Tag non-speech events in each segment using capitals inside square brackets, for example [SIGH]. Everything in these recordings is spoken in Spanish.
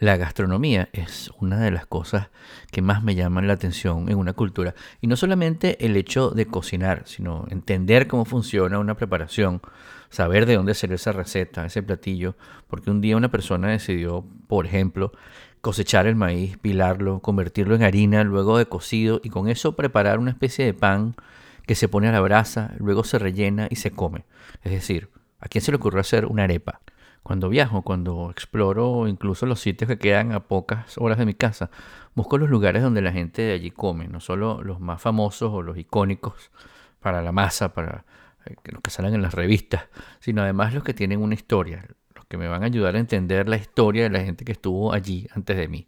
La gastronomía es una de las cosas que más me llaman la atención en una cultura. Y no solamente el hecho de cocinar, sino entender cómo funciona una preparación, saber de dónde salió esa receta, ese platillo. Porque un día una persona decidió, por ejemplo, cosechar el maíz, pilarlo, convertirlo en harina, luego de cocido, y con eso preparar una especie de pan que se pone a la brasa, luego se rellena y se come. Es decir, ¿a quién se le ocurrió hacer una arepa? Cuando viajo, cuando exploro incluso los sitios que quedan a pocas horas de mi casa, busco los lugares donde la gente de allí come, no solo los más famosos o los icónicos para la masa, para eh, los que salen en las revistas, sino además los que tienen una historia, los que me van a ayudar a entender la historia de la gente que estuvo allí antes de mí.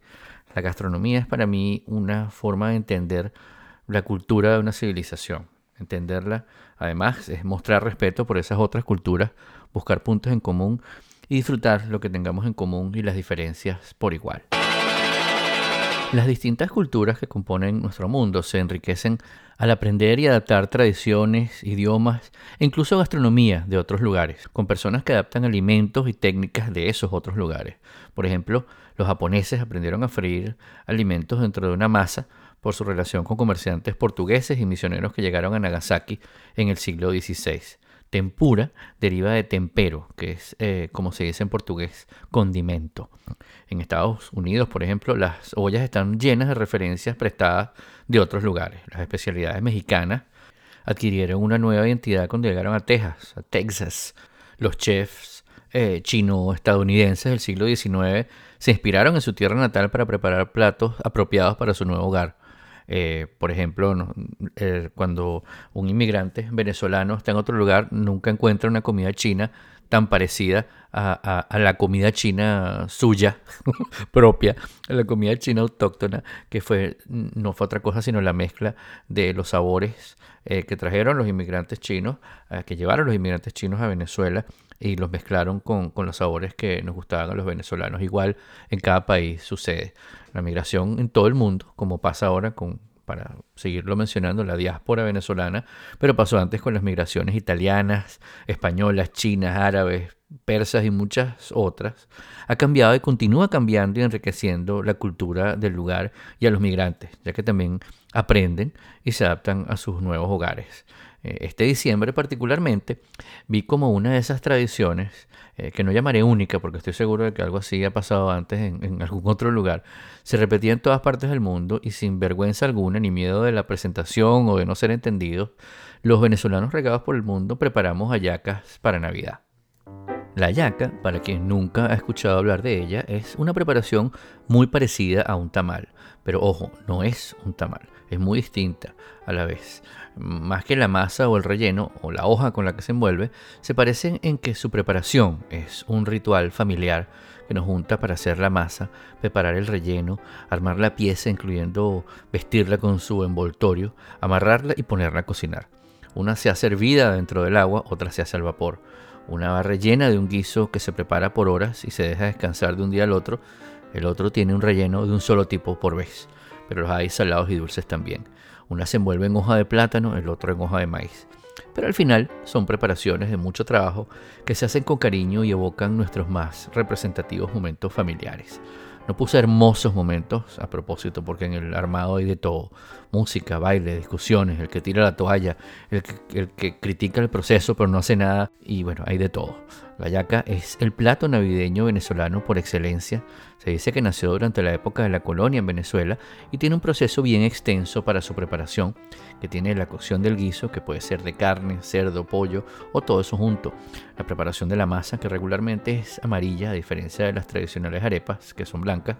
La gastronomía es para mí una forma de entender la cultura de una civilización. Entenderla, además, es mostrar respeto por esas otras culturas, buscar puntos en común y disfrutar lo que tengamos en común y las diferencias por igual. Las distintas culturas que componen nuestro mundo se enriquecen al aprender y adaptar tradiciones, idiomas e incluso gastronomía de otros lugares, con personas que adaptan alimentos y técnicas de esos otros lugares. Por ejemplo, los japoneses aprendieron a freír alimentos dentro de una masa por su relación con comerciantes portugueses y misioneros que llegaron a Nagasaki en el siglo XVI. Tempura deriva de tempero, que es, eh, como se dice en portugués, condimento. En Estados Unidos, por ejemplo, las ollas están llenas de referencias prestadas de otros lugares. Las especialidades mexicanas adquirieron una nueva identidad cuando llegaron a Texas, a Texas. Los chefs eh, chino-estadounidenses del siglo XIX se inspiraron en su tierra natal para preparar platos apropiados para su nuevo hogar. Eh, por ejemplo, eh, cuando un inmigrante venezolano está en otro lugar, nunca encuentra una comida china tan parecida a, la comida china suya, [LAUGHS] propia, a la comida china autóctona, que fue, no fue otra cosa sino la mezcla de los sabores eh, que trajeron los inmigrantes chinos, que llevaron los inmigrantes chinos a Venezuela y los mezclaron con, con, los sabores que nos gustaban a los venezolanos. Igual en cada país sucede. La migración en todo el mundo, como pasa ahora con, para seguirlo mencionando, la diáspora venezolana, pero pasó antes con las migraciones italianas, españolas, chinas, árabes, persas y muchas otras, ha cambiado y continúa cambiando y enriqueciendo la cultura del lugar y a los migrantes, ya que también aprenden y se adaptan a sus nuevos hogares. Eh, este diciembre particularmente vi como una de esas tradiciones, eh, que no llamaré única porque estoy seguro de que algo así ha pasado antes en, algún otro lugar, se repetía en todas partes del mundo y sin vergüenza alguna ni miedo de la presentación o de no ser entendidos, los venezolanos regados por el mundo preparamos hallacas para Navidad. La yaca, para quien nunca ha escuchado hablar de ella, es una preparación muy parecida a un tamal, pero ojo, no es un tamal, es muy distinta a la vez. Más que la masa o el relleno o la hoja con la que se envuelve, se parecen en que su preparación es un ritual familiar que nos junta para hacer la masa, preparar el relleno, armar la pieza incluyendo vestirla con su envoltorio, amarrarla y ponerla a cocinar. Una se hace hervida dentro del agua, otra se hace al vapor. Una va rellena de un guiso que se prepara por horas y se deja descansar de un día al otro. El otro tiene un relleno de un solo tipo por vez, pero los hay salados y dulces también. Una se envuelve en hoja de plátano, el otro en hoja de maíz. Pero al final son preparaciones de mucho trabajo que se hacen con cariño y evocan nuestros más representativos momentos familiares. No puse hermosos momentos a propósito, porque en el armado hay de todo. Música, baile, discusiones, el que tira la toalla, el que, critica el proceso pero no hace nada. Y bueno, hay de todo. La yaca es el plato navideño venezolano por excelencia. Se dice que nació durante la época de la colonia en Venezuela y tiene un proceso bien extenso para su preparación, que tiene la cocción del guiso, que puede ser de carne, cerdo, pollo o todo eso junto. La preparación de la masa, que regularmente es amarilla, a diferencia de las tradicionales arepas, que son blancas.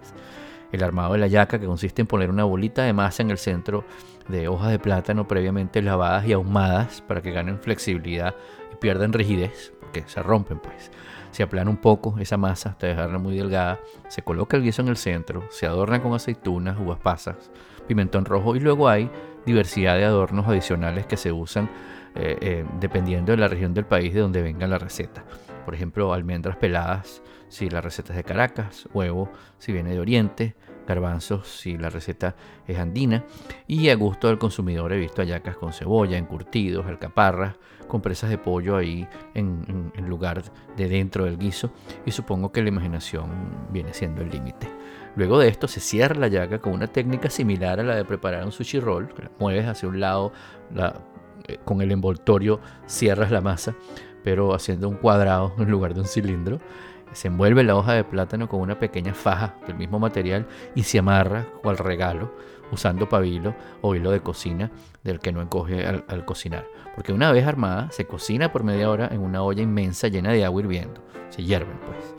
El armado de la yaca, que consiste en poner una bolita de masa en el centro de hojas de plátano previamente lavadas y ahumadas para que ganen flexibilidad y pierdan rigidez se rompen pues. Se aplana un poco esa masa hasta dejarla muy delgada, se coloca el guiso en el centro, se adorna con aceitunas, uvas pasas, pimentón rojo y luego hay diversidad de adornos adicionales que se usan eh, eh, dependiendo de la región del país de donde venga la receta. Por ejemplo, almendras peladas si la receta es de Caracas, huevo si viene de Oriente, garbanzos si la receta es andina y a gusto del consumidor he visto hallacas con cebolla, encurtidos, alcaparras, con presas de pollo ahí en, lugar de dentro del guiso y supongo que la imaginación viene siendo el límite. Luego de esto se cierra la yaca con una técnica similar a la de preparar un sushi roll, la mueves hacia un lado, eh, con el envoltorio cierras la masa, pero haciendo un cuadrado en lugar de un cilindro se envuelve la hoja de plátano con una pequeña faja del mismo material y se amarra al regalo usando pabilo o hilo de cocina del que no encoge al, al, cocinar. Porque una vez armada se cocina por media hora en una olla inmensa llena de agua hirviendo. Se hierven pues.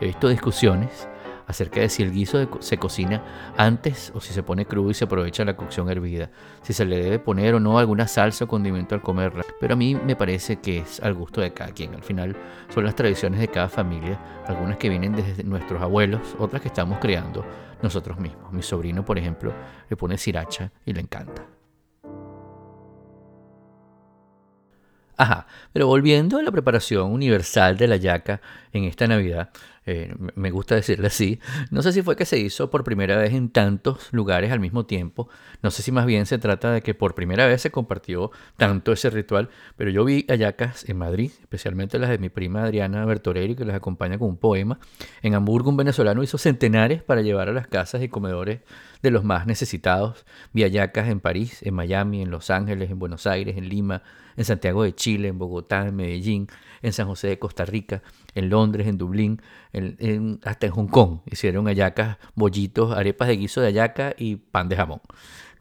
He visto discusiones acerca de si el guiso se cocina antes o si se pone crudo y se aprovecha la cocción hervida, si se le debe poner o no alguna salsa o condimento al comerla. Pero a mí me parece que es al gusto de cada quien. Al final son las tradiciones de cada familia, algunas que vienen desde nuestros abuelos, otras que estamos creando nosotros mismos. Mi sobrino, por ejemplo, le pone sriracha y le encanta. Ajá, pero volviendo a la preparación universal de la yaca en esta Navidad, eh, me gusta decirle así. No sé si fue que se hizo por primera vez en tantos lugares al mismo tiempo. No sé si más bien se trata de que por primera vez se compartió tanto ese ritual. Pero yo vi ayacas en Madrid, especialmente las de mi prima Adriana Bertorelli, que las acompaña con un poema. En Hamburgo un venezolano hizo centenares para llevar a las casas y comedores de los más necesitados. Vi ayacas en París, en Miami, en Los Ángeles, en Buenos Aires, en Lima, en Santiago de Chile, en Bogotá, en Medellín, en San José de Costa Rica, en Londres, en Dublín, hasta en Hong Kong. Hicieron hallacas, bollitos, arepas de guiso de hallaca y pan de jamón.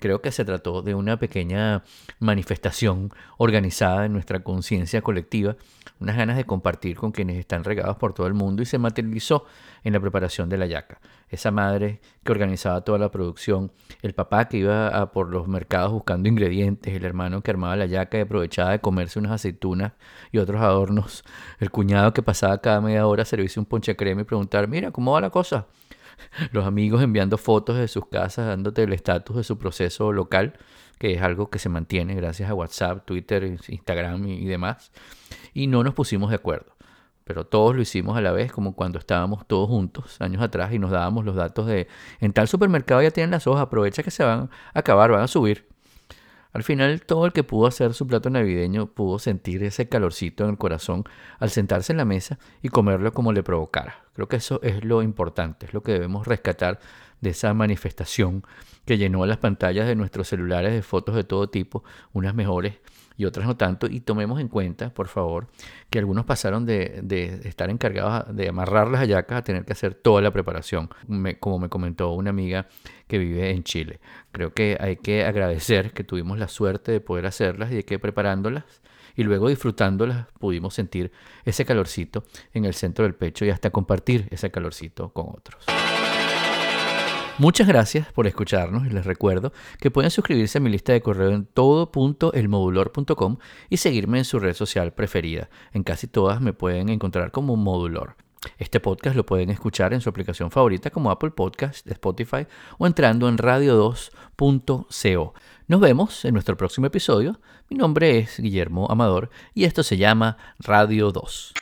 Creo que se trató de una pequeña manifestación organizada en nuestra conciencia colectiva, unas ganas de compartir con quienes están regados por todo el mundo y se materializó en la preparación de la yaca. Esa madre que organizaba toda la producción, el papá que iba a por los mercados buscando ingredientes, el hermano que armaba la yaca y aprovechaba de comerse unas aceitunas y otros adornos, el cuñado que pasaba cada media hora a servirse un ponche crema y preguntar, mira, ¿cómo va la cosa? [LAUGHS] Los amigos enviando fotos de sus casas, dándote el estatus de su proceso local, que es algo que se mantiene gracias a WhatsApp, Twitter, Instagram y demás. Y no nos pusimos de acuerdo pero todos lo hicimos a la vez, como cuando estábamos todos juntos años atrás y nos dábamos los datos de, en tal supermercado ya tienen las hojas, aprovecha que se van a acabar, van a subir. Al final, todo el que pudo hacer su plato navideño pudo sentir ese calorcito en el corazón al sentarse en la mesa y comerlo como le provocara. Creo que eso es lo importante, es lo que debemos rescatar de esa manifestación que llenó las pantallas de nuestros celulares de fotos de todo tipo, unas mejores y otras no tanto. Y tomemos en cuenta, por favor, que algunos pasaron de, estar encargados de amarrar las hallacas a tener que hacer toda la preparación, como me comentó una amiga que vive en Chile. Creo que hay que agradecer que tuvimos la suerte de poder hacerlas y de que preparándolas y luego disfrutándolas pudimos sentir ese calorcito en el centro del pecho y hasta compartir ese calorcito con otros. Muchas gracias por escucharnos y les recuerdo que pueden suscribirse a mi lista de correo en todo.elmodulor.com y seguirme en su red social preferida. En casi todas me pueden encontrar como Modulor. Este podcast lo pueden escuchar en su aplicación favorita como Apple Podcast, Spotify o entrando en radio2.co. Nos vemos en nuestro próximo episodio. Mi nombre es Guillermo Amador y esto se llama Radio 2.